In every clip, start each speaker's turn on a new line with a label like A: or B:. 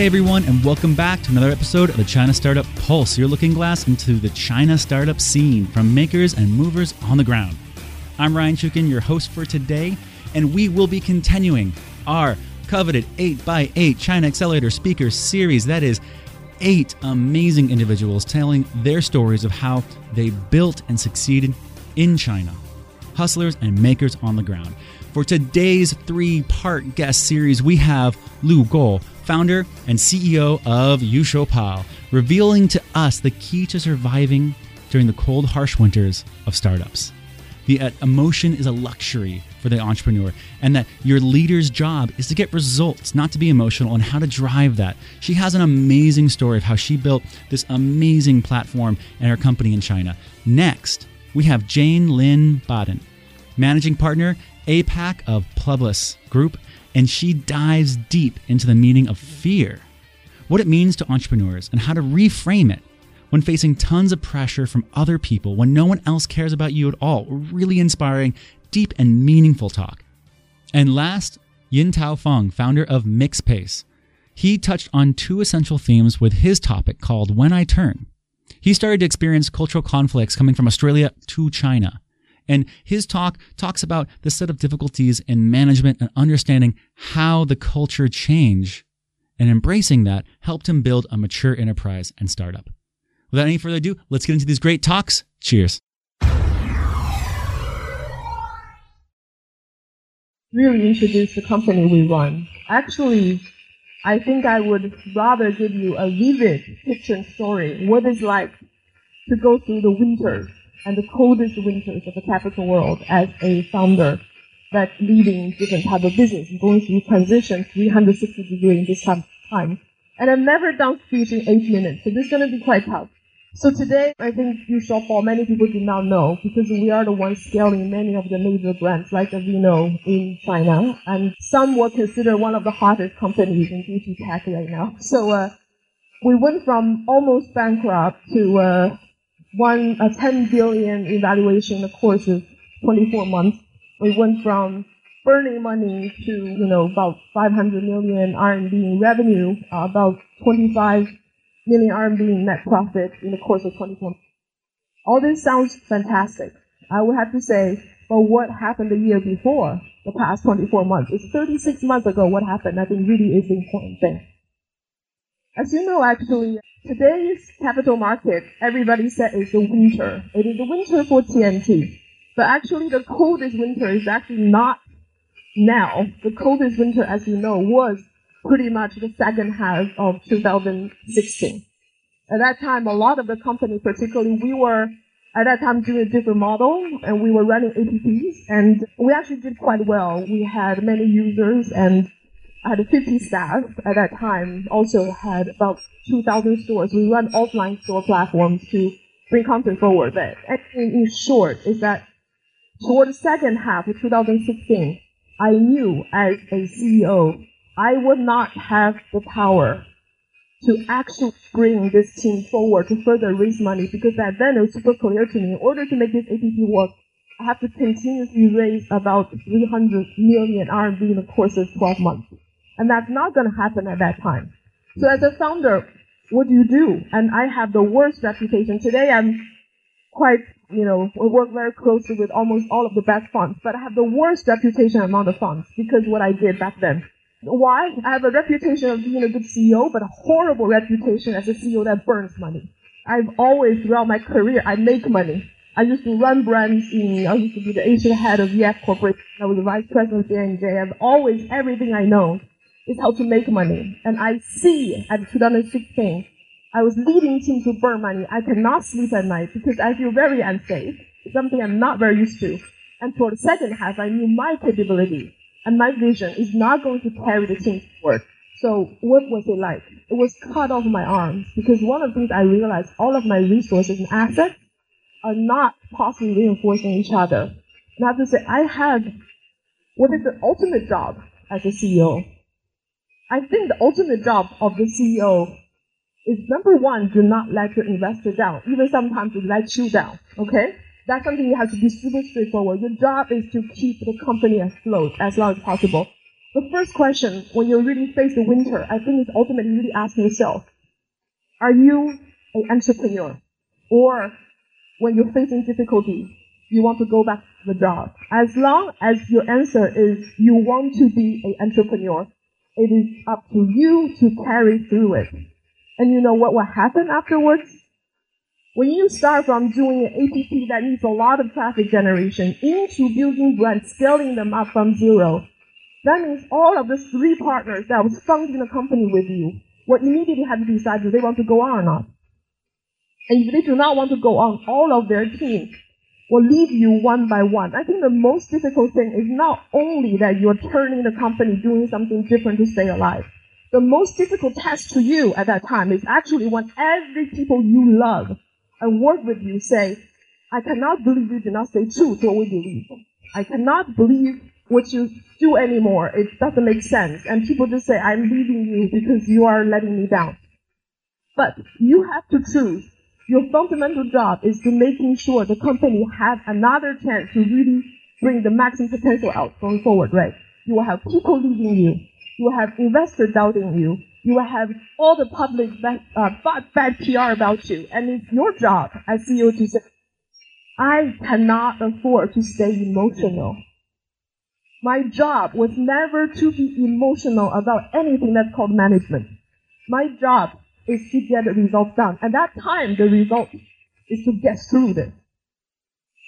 A: Hey everyone, and welcome back to another episode of the China Startup Pulse, your looking glass into the China startup scene from makers and movers on the ground. I'm Ryan Chukin, your host for today, and we will be continuing our coveted 8x8 China Accelerator Speakers series. That is eight amazing individuals telling their stories of how they built and succeeded in China. Hustlers and makers on the ground. For today's three part guest series, we have Lu Guo, founder and CEO of Yushou revealing to us the key to surviving during the cold, harsh winters of startups. The uh, emotion is a luxury for the entrepreneur, and that your leader's job is to get results, not to be emotional, and how to drive that. She has an amazing story of how she built this amazing platform and her company in China. Next, we have Jane Lin-Baden, managing partner APAC of Publicis Group, and she dives deep into the meaning of fear, what it means to entrepreneurs, and how to reframe it when facing tons of pressure from other people when no one else cares about you at all. Really inspiring, deep, and meaningful talk. And last, Yin Tao Feng, founder of MixPace. He touched on two essential themes with his topic called When I Turn. He started to experience cultural conflicts coming from Australia to China. And his talk talks about the set of difficulties in management and understanding how the culture change and embracing that helped him build a mature enterprise and startup. Without any further ado, let's get into these great talks. Cheers.
B: Really introduce the company we run. Actually, I think I would rather give you a vivid picture story. What it's like to go through the winters and the coldest winters of the capital world as a founder that's leading different type of business, going through transition 360 degree in this time. And I've never done speech in eight minutes, so this is going to be quite tough. So today, I think Yushou many people do not know because we are the ones scaling many of the major brands like Aveeno in China, and some were considered one of the hottest companies in beauty tech right now. So uh, we went from almost bankrupt to uh, one a 10 billion evaluation in the course of 24 months. We went from burning money to you know about 500 million RMB in revenue, uh, about 25 million RMB in net profit in the course of 24 months. All this sounds fantastic. I would have to say, but what happened the year before the past 24 months? It's 36 months ago what happened. I think really is the important thing. As you know, actually, today's capital market, everybody said is the winter. It is the winter for TMT. But actually, the coldest winter is actually not now. The coldest winter, as you know, was pretty much the second half of 2016. At that time, a lot of the companies, particularly we were at that time doing a different model and we were running apps and we actually did quite well. We had many users and I had 50 staff at that time, also had about 2,000 stores. We run offline store platforms to bring content forward. But in short, is that toward the second half of 2016, I knew as a CEO, I would not have the power to actually bring this team forward to further raise money because that then it was super clear to me. In order to make this APP work, I have to continuously raise about 300 million RMB in the course of 12 months. And that's not going to happen at that time. So as a mm-hmm. founder, what do you do? And I have the worst reputation. Today I'm quite, you know, work very closely with almost all of the best funds, but I have the worst reputation among the funds because what I did back then. Why? I have a reputation of being a good CEO, but a horrible reputation as a CEO that burns money. I've always, throughout my career, I make money. I used to run brands in, I used to be the Asian head of EF Corporation. I was the vice president of J&J. I've always, everything I know is how to make money. And I see at 2016, I was leading teams to burn money. I cannot sleep at night because I feel very unsafe. It's something I'm not very used to. And for the second half, I knew my capability and my vision is not going to carry the team forward. So what was it like? It was cut off my arms because one of the things I realized, all of my resources and assets are not possibly reinforcing each other. Have to say, I had what is the ultimate job as a CEO I think the ultimate job of the CEO is number one, do not let your investor down. Even sometimes it let you down. Okay? That's something you have to be super straightforward. Your job is to keep the company afloat as long as possible. the first question when you really face the winter, I think is ultimately really asking yourself, are you an entrepreneur? Or when you're facing difficulty, you want to go back to the job. As long as your answer is you want to be an entrepreneur, it is up to you to carry through it. And you know what will happen afterwards? When you start from doing an APP that needs a lot of traffic generation into building brands, scaling them up from zero, that means all of the three partners that was funding the company with you will immediately have to decide if they want to go on or not. And if they do not want to go on, all of their team will leave you one by one. I think the most difficult thing is not only that you're turning the company, doing something different to stay alive. The most difficult task to you at that time is actually when every people you love and work with you say, I cannot believe you do not stay true to what we believe. I cannot believe what you do anymore. It doesn't make sense. And people just say, I'm leaving you because you are letting me down. But you have to choose your fundamental job is to making sure the company has another chance to really bring the maximum potential out going forward, right? You will have people leaving you. You will have investors doubting you. You will have all the public bad, uh, bad, PR about you. And it's your job as CEO to say, I cannot afford to stay emotional. My job was never to be emotional about anything that's called management. My job is to get the results done. At that time, the result is to get through this.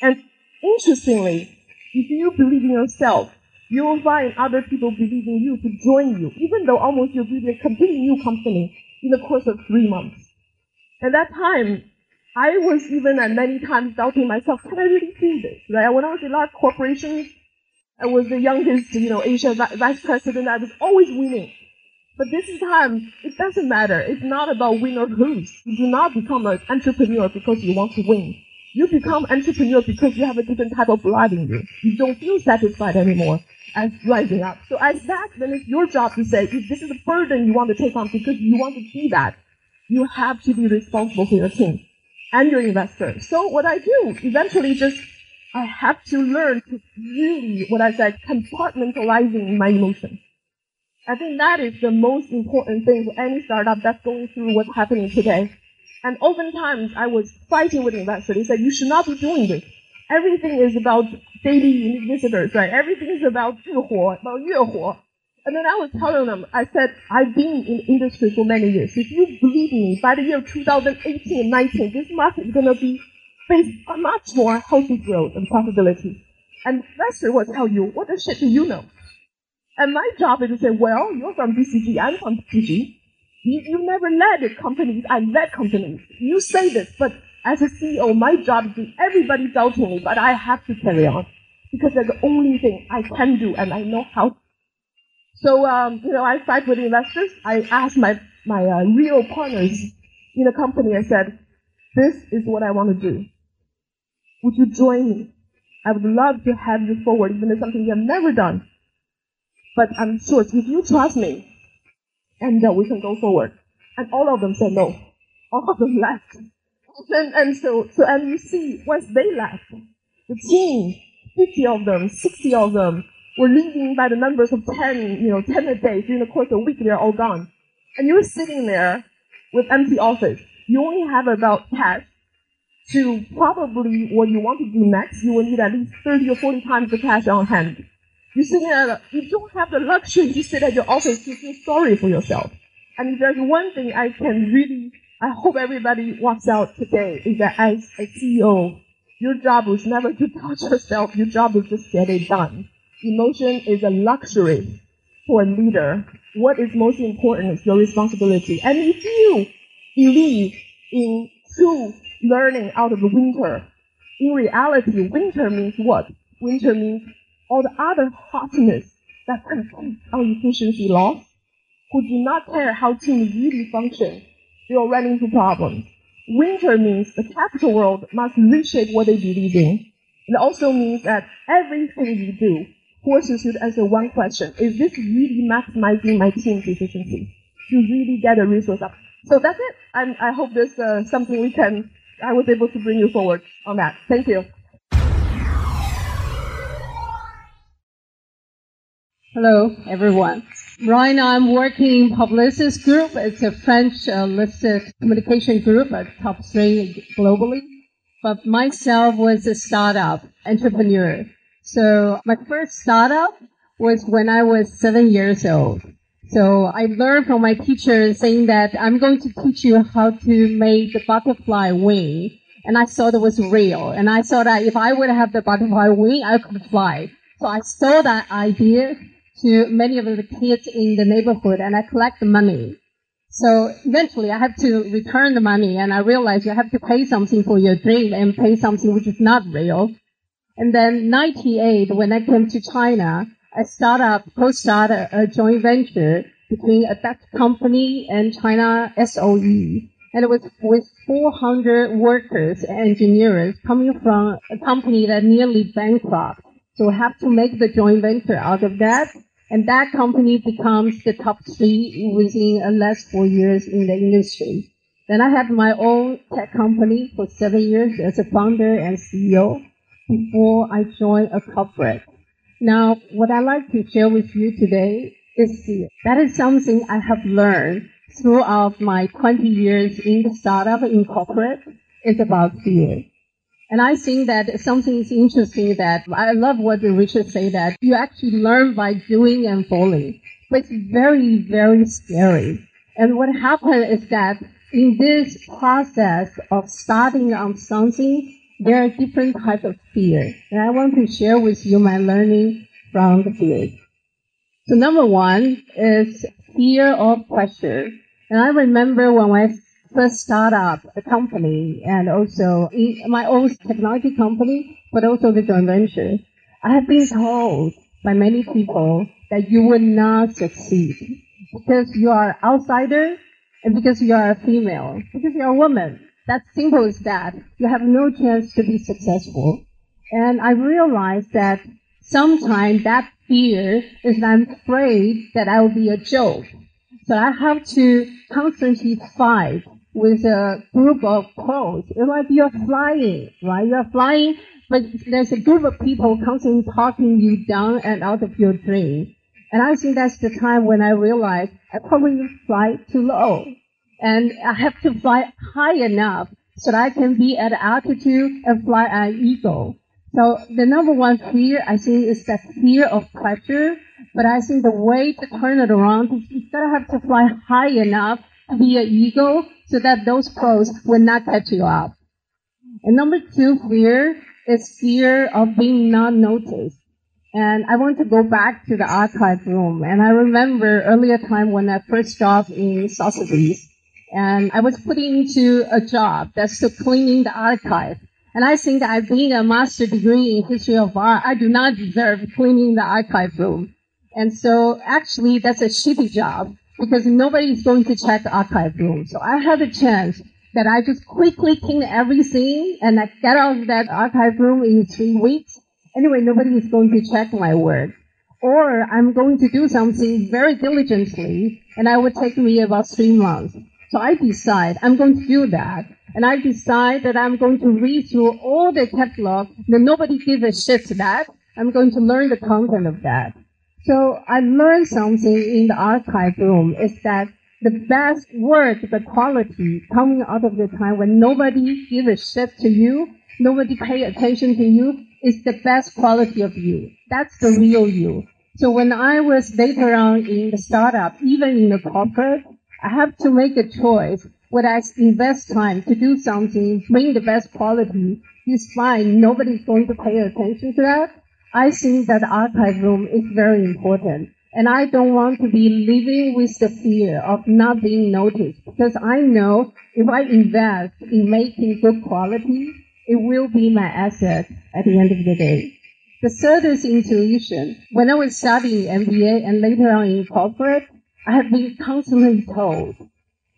B: And interestingly, if you believe in yourself, you will find other people believe in you to join you, even though almost you're building a completely new company in the course of three months. At that time, I was even at many times doubting myself, can I really do this? Right? When I was in large corporations, I was the youngest, you know, Asia vice president. I was always winning. But this time, it doesn't matter. It's not about win or lose. You do not become an entrepreneur because you want to win. You become entrepreneur because you have a different type of blood in you. You don't feel satisfied anymore as rising up. So as that, then it's your job to say, if this is a burden you want to take on because you want to be that, you have to be responsible for your team and your investors. So what I do, eventually just, I have to learn to really, what I said, compartmentalizing my emotions. I think that is the most important thing for any startup that's going through what's happening today. And oftentimes I was fighting with investors. They said, you should not be doing this. Everything is about daily unique visitors, right? Everything is about 日活, about 月活. And then I was telling them, I said, I've been in the industry for many years. If you believe me, by the year 2018 and 19, this market is going to be face a much more healthy growth and profitability. And investors will tell you, what the shit do you know? And my job is to say, well, you're from BCG, I'm from BCG. You, you never led companies, I led companies. You say this, but as a CEO, my job is to everybody doubting me, but I have to carry on. Because that's the only thing I can do and I know how. So, um, you know, I fight with investors. I asked my, my uh, real partners in the company, I said, this is what I want to do. Would you join me? I would love to have you forward, even if something you have never done. But I'm sure if you trust me, and uh, we can go forward. And all of them said no. All of them left. And, and so, so, and you see, once they left, the team, 50 of them, 60 of them, were leaving by the numbers of 10, you know, 10 a day. During the course of a week, they're all gone. And you're sitting there with empty office. You only have about cash to probably what you want to do next. You will need at least 30 or 40 times the cash on hand. You sit at, you don't have the luxury to sit at your office to feel sorry for yourself. And if there's one thing I can really, I hope everybody walks out today is that as a CEO, your job is never to touch yourself. Your job is just get it done. Emotion is a luxury for a leader. What is most important is your responsibility. And if you believe in true learning out of the winter, in reality, winter means what? Winter means all the other hotness that competes on efficiency loss, who do not care how teams really function, they will run into problems. Winter means the capital world must reshape what they believe in. It also means that everything you do forces you to answer one question. Is this really maximizing my team's efficiency? To really get a resource up. So that's it. And I hope there's uh, something we can, I was able to bring you forward on that. Thank you.
C: Hello, everyone. Right now, I'm working in Publicis Group. It's a French uh, listed communication group, at top three globally. But myself was a startup entrepreneur. So my first startup was when I was seven years old. So I learned from my teacher saying that I'm going to teach you how to make the butterfly wing. And I thought it was real. And I thought that if I would have the butterfly wing, I could fly. So I stole that idea to many of the kids in the neighborhood and I collect the money. So eventually I have to return the money and I realize you have to pay something for your dream and pay something which is not real. And then 98, when I came to China, I started up, co-started a joint venture between a Dutch company and China SOE. And it was with 400 workers and engineers coming from a company that nearly bankrupt. So we have to make the joint venture out of that and that company becomes the top three within the last four years in the industry. Then I had my own tech company for seven years as a founder and CEO before I joined a corporate. Now, what I'd like to share with you today is. That is something I have learned throughout my 20 years in the startup in corporate. is about fear. And I think that something is interesting that I love what Richard said that you actually learn by doing and falling. But it's very, very scary. And what happened is that in this process of starting on something, there are different types of fear. And I want to share with you my learning from the fear. So number one is fear of pressure. And I remember when I first startup a company and also my own technology company, but also the joint venture, I have been told by many people that you will not succeed because you are outsider and because you are a female, because you are a woman. That's simple as that. You have no chance to be successful. And I realized that sometimes that fear is that I'm afraid that I will be a joke. So I have to constantly fight with a group of pros. It's like you're flying, right? You're flying, but there's a group of people constantly talking you down and out of your dream. And I think that's the time when I realized I probably fly too low. And I have to fly high enough so that I can be at altitude and fly an eagle. So the number one fear, I think, is that fear of pressure. But I think the way to turn it around is you gotta have to fly high enough to be an eagle so that those pros will not catch you up. And number two fear is fear of being not noticed. And I want to go back to the archive room. And I remember earlier time when I first job in Sotheby's, and I was put into a job that's to cleaning the archive. And I think that being a master degree in history of art, I do not deserve cleaning the archive room. And so actually that's a shitty job because nobody is going to check the archive room. So I had a chance that I just quickly clean everything and I get out of that archive room in three weeks. Anyway, nobody is going to check my work. Or I'm going to do something very diligently and I would take me about three months. So I decide I'm going to do that. And I decide that I'm going to read through all the catalog that nobody gives a shit to that. I'm going to learn the content of that. So I learned something in the archive room is that the best work, the quality coming out of the time when nobody gives a shit to you, nobody pay attention to you, is the best quality of you. That's the real you. So when I was later on in the startup, even in the corporate, I have to make a choice. When I invest time to do something, bring the best quality, fine. Nobody's going to pay attention to that. I think that archive room is very important. And I don't want to be living with the fear of not being noticed because I know if I invest in making good quality, it will be my asset at the end of the day. The third is intuition. When I was studying MBA and later on in corporate, I have been constantly told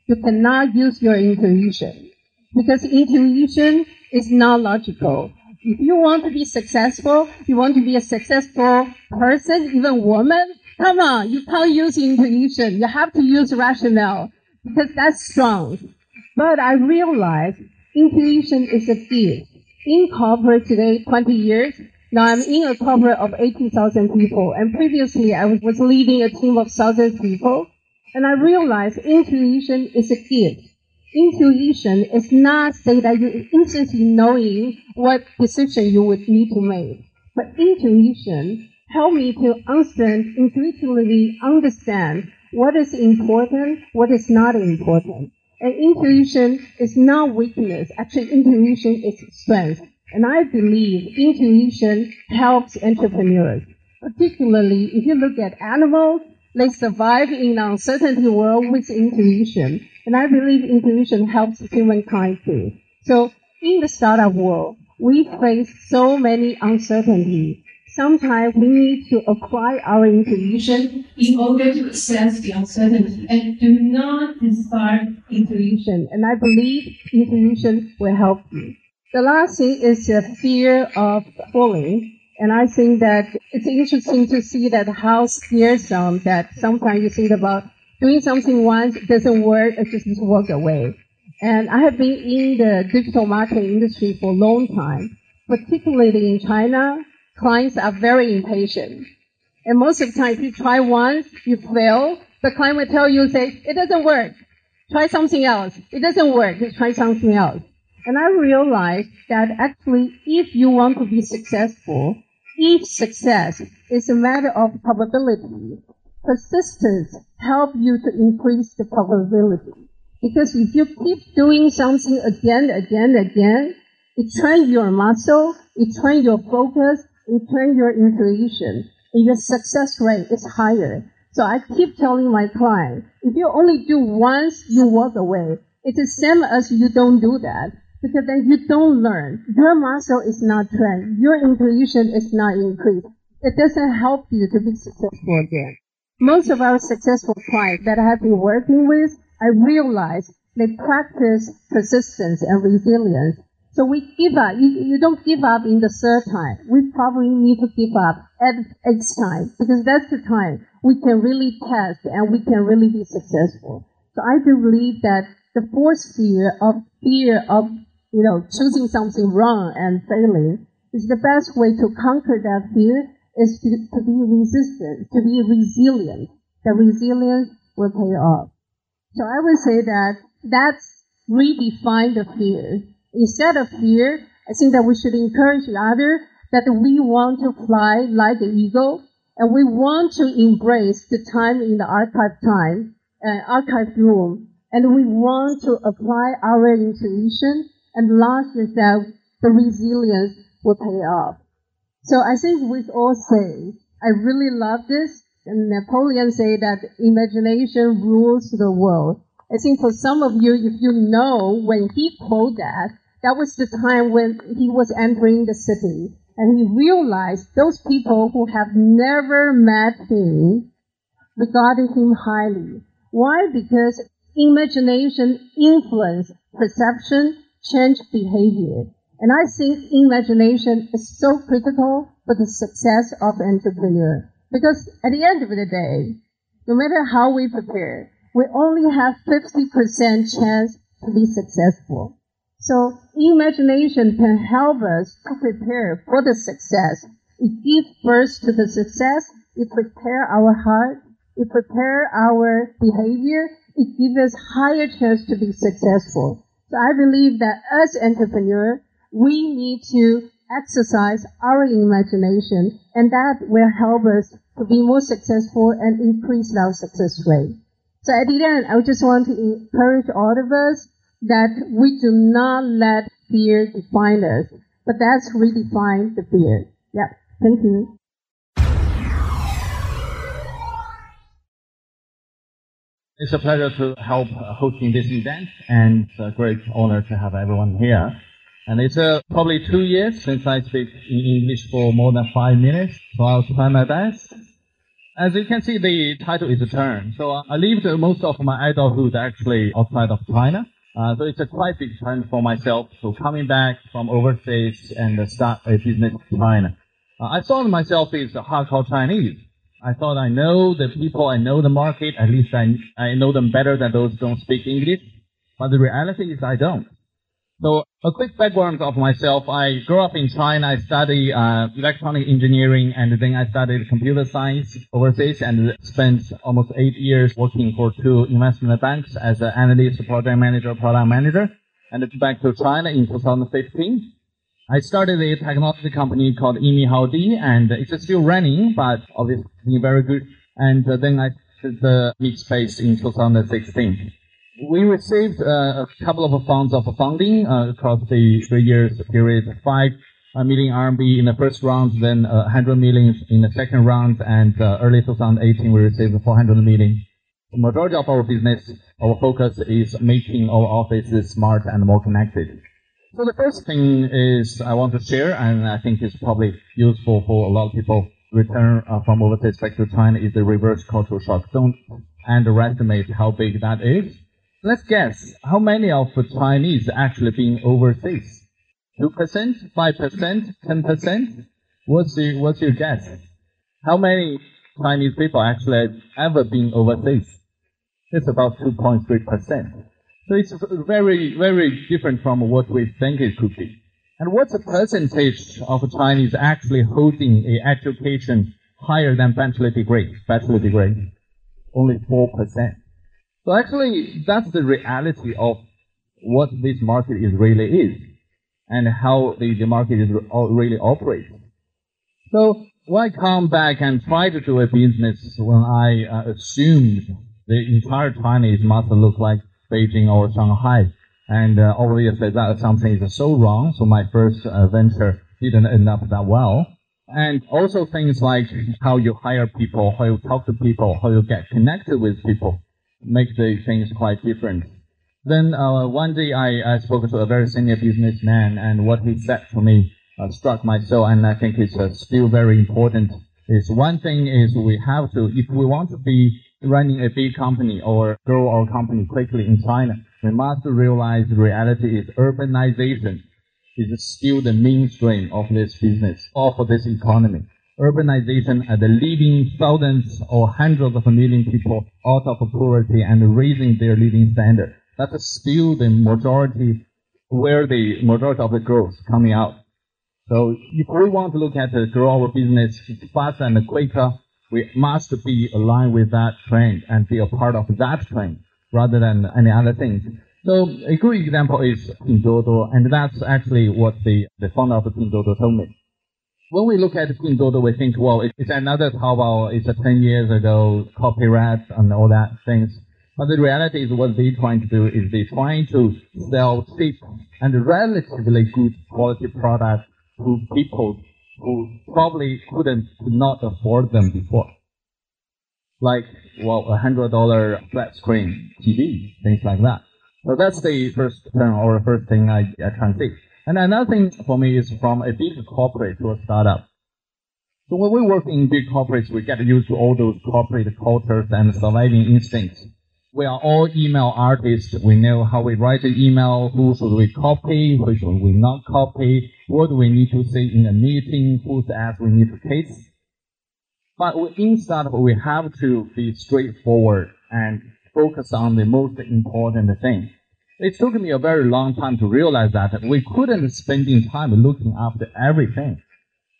C: you cannot use your intuition because intuition is not logical. If you want to be successful, you want to be a successful person, even woman, come on, you can't use intuition. You have to use rationale because that's strong. But I realized intuition is a gift. In corporate today, 20 years, Now I'm in a corporate of 18,000 people, and previously I was leading a team of 1,000 people, and I realized intuition is a gift. Intuition is not say that you instantly knowing what decision you would need to make, but intuition help me to understand, intuitively understand what is important, what is not important. And intuition is not weakness. Actually, intuition is strength. And I believe intuition helps entrepreneurs. Particularly if you look at animals, they survive in an uncertainty world with intuition. And I believe intuition helps humankind too. So in the startup world, we face so many uncertainties sometimes we need to apply our intuition in order to assess the uncertainty and do not discard intuition. And I believe intuition will help you. The last thing is the fear of falling. And I think that it's interesting to see that how some that sometimes you think about doing something once, doesn't work, it just walk away. And I have been in the digital marketing industry for a long time, particularly in China, clients are very impatient. And most of the time, if you try once, you fail, the client will tell you, say, it doesn't work. Try something else. It doesn't work. Try something else. And I realized that actually, if you want to be successful, if success is a matter of probability, persistence help you to increase the probability. Because if you keep doing something again, again, again, it trains your muscle, it trains your focus, it trains your intuition, and your success rate is higher. So I keep telling my client, if you only do once, you walk away. It's the same as you don't do that because then you don't learn. Your muscle is not trained. Your intuition is not increased. It doesn't help you to be successful again. Most of our successful clients that I have been working with, I realize they practice persistence and resilience so we give up. You, you don't give up in the third time. We probably need to give up at eighth time because that's the time we can really test and we can really be successful. So I do believe that the fourth fear of fear of you know choosing something wrong and failing is the best way to conquer that fear is to, to be resistant, to be resilient. The resilience will pay off. So I would say that that's redefine the fear Instead of fear, I think that we should encourage the other that we want to fly like an eagle and we want to embrace the time in the archive time, uh, archive room, and we want to apply our intuition and last is that the resilience will pay off. So I think we all say, I really love this. And Napoleon said that imagination rules the world. I think for some of you, if you know when he quote that, that was the time when he was entering the city. And he realized those people who have never met him regarded him highly. Why? Because imagination influence perception, change behavior. And I think imagination is so critical for the success of entrepreneur. Because at the end of the day, no matter how we prepare, we only have 50% chance to be successful. So imagination can help us to prepare for the success. It gives birth to the success. It prepare our heart. It prepare our behavior. It gives us higher chance to be successful. So I believe that as entrepreneur, we need to exercise our imagination and that will help us to be more successful and increase our success rate. So at the end, I just want to encourage all of us that we do not let fear define us, but that's redefine the fear. Yeah. Thank you.
D: It's a pleasure to help hosting this event, and it's a great honor to have everyone here. And it's uh, probably two years since I speak English for more than five minutes, so I'll try my best. As you can see, the title is a turn. So I lived most of my adulthood actually outside of China. Uh, so it's a quite big turn for myself. So coming back from overseas and start a business in China. Uh, I thought myself as a hardcore Chinese. I thought I know the people, I know the market, at least I, I know them better than those who don't speak English. But the reality is I don't. So a quick background of myself. I grew up in China. I studied uh, electronic engineering and then I studied computer science overseas and spent almost eight years working for two investment banks as an analyst, project manager, product manager. And back to China in 2015. I started a technology company called Imi Haodi and it's still running, but obviously very good. And then I did the MixPace in 2016 we received uh, a couple of funds of funding uh, across the three years period, five uh, million RMB in the first round, then 100 million in the second round, and early 2018 we received 400 million. The majority of our business, our focus is making our offices smart and more connected. So the first thing is I want to share, and I think it's probably useful for a lot of people return uh, from overseas back to China is the reverse cultural shock. Don't underestimate how big that is. Let's guess how many of the Chinese actually been overseas? Two percent, five percent, ten percent? What's your what's your guess? How many Chinese people actually ever been overseas? It's about two point three percent. So it's very very different from what we think it could be. And what's the percentage of Chinese actually holding a education higher than bachelor degree? Bachelor degree, only four percent. So actually, that's the reality of what this market is really is, and how the, the market is really operates. So I come back and try to do a business when I uh, assumed the entire Chinese must look like Beijing or Shanghai, and uh, obviously that something is so wrong. So my first uh, venture didn't end up that well. And also things like how you hire people, how you talk to people, how you get connected with people make the things quite different. Then uh, one day I, I spoke to a very senior businessman, and what he said to me uh, struck my soul, and I think it's uh, still very important. Is one thing is we have to, if we want to be running a big company or grow our company quickly in China, we must realize the reality is urbanization is still the mainstream of this business or for this economy urbanization and the leading thousands or hundreds of million people out of poverty and raising their living standard. That's still the majority, where the majority of the growth coming out. So if we want to look at the grow our business faster and quicker, we must be aligned with that trend and be a part of that trend rather than any other things. So a good example is Pinduoduo, and that's actually what the, the founder of Pinduoduo told me when we look at Pinduoduo, we think, well, it's another Taobao. It's a 10 years ago copyright and all that things. But the reality is what they're trying to do is they're trying to sell cheap and relatively good quality products to people who probably couldn't, could not afford them before. Like, well, a hundred dollar flat screen TV, things like that. So that's the first uh, term or first thing I, I transit. And another thing for me is from a big corporate to a startup. So when we work in big corporates, we get used to all those corporate cultures and surviving instincts. We are all email artists. We know how we write an email, who should we copy, who should we not copy, what do we need to say in a meeting, whose ads we need to kiss. But in startup, we have to be straightforward and focus on the most important thing. It took me a very long time to realize that we couldn't spend time looking after everything.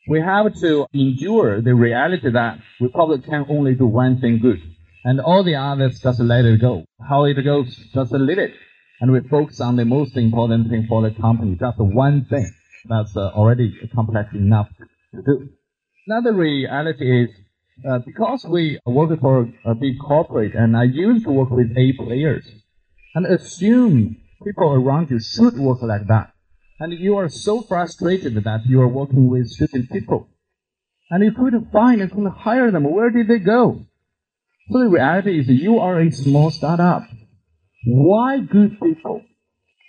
D: We have to endure the reality that we probably can only do one thing good. And all the others just let it go. How it goes, just let it. And we focus on the most important thing for the company, just one thing. That's uh, already complex enough to do. Another reality is uh, because we work for a big corporate and I used to work with A players and assume people around you should work like that. And you are so frustrated that you are working with certain people. And you couldn't find and couldn't hire them. Where did they go? So the reality is you are a small startup. Why good people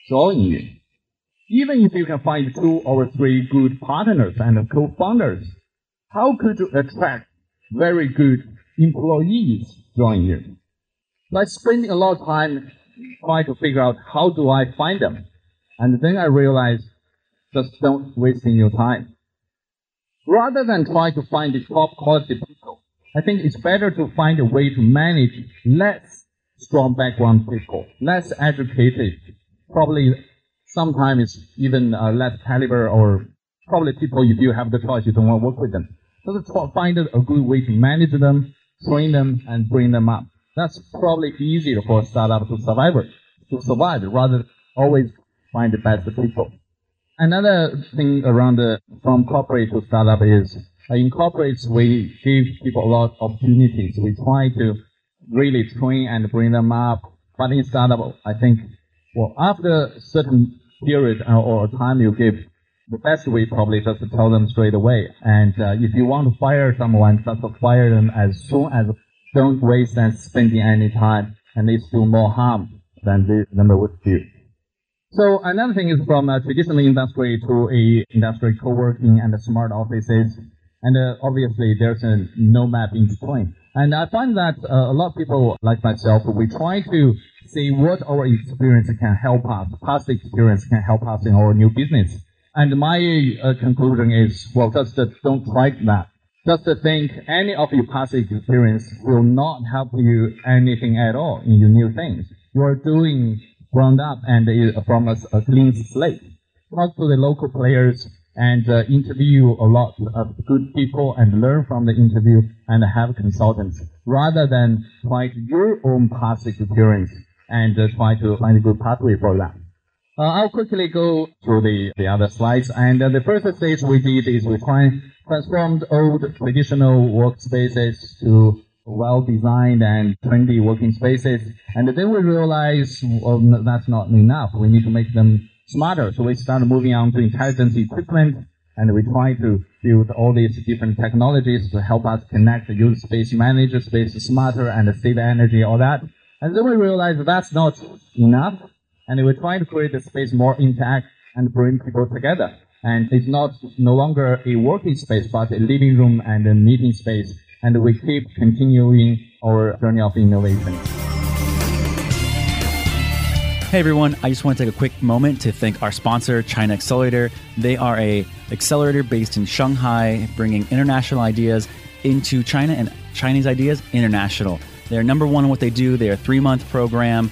D: join you? Even if you can find two or three good partners and co-founders, how could you attract very good employees join you? By spending a lot of time try to figure out how do I find them. And then I realized just don't waste your time. Rather than try to find the top quality people, I think it's better to find a way to manage less strong background people, less educated, probably sometimes even uh, less caliber or probably people, if you have the choice, you don't want to work with them. So to find a good way to manage them, train them, and bring them up. That's probably easier for a startup to survive, to survive rather always find the best people. Another thing around the, from corporate to startup is uh, in corporates, we give people a lot of opportunities. We try to really train and bring them up. But in startup, I think, well, after a certain period or time you give, the best way probably just to tell them straight away. And uh, if you want to fire someone, just fire them as soon as don't waste and spending any time and it's do more harm than the number would do. So another thing is from a traditional industry to a industry co-working and smart offices. And uh, obviously there's a no map in between. And I find that uh, a lot of people like myself, we try to see what our experience can help us, past experience can help us in our new business. And my uh, conclusion is, well, just uh, don't try that. Just to think any of your past experience will not help you anything at all in your new things. You're doing ground up and from a, a clean slate. Talk to the local players and uh, interview a lot of good people and learn from the interview and have consultants rather than try your own past experience and uh, try to find a good pathway for that. Uh, I'll quickly go through the, the other slides. And uh, the first stage we did is we transformed old traditional workspaces to well-designed and trendy working spaces. And then we realized well, that's not enough. We need to make them smarter. So we started moving on to intelligent equipment and we try to build all these different technologies to help us connect, use space, manage space smarter and save energy, all that. And then we realized that's not enough. And we try to create the space more intact and bring people together. And it's not no longer a working space, but a living room and a meeting space and we keep continuing our journey of innovation.
A: Hey everyone, I just want to take a quick moment to thank our sponsor, China Accelerator. They are a accelerator based in Shanghai, bringing international ideas into China and Chinese ideas international. They're number one in what they do. They're a three month program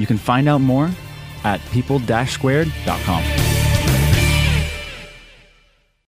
A: You can find out more at people-squared.com.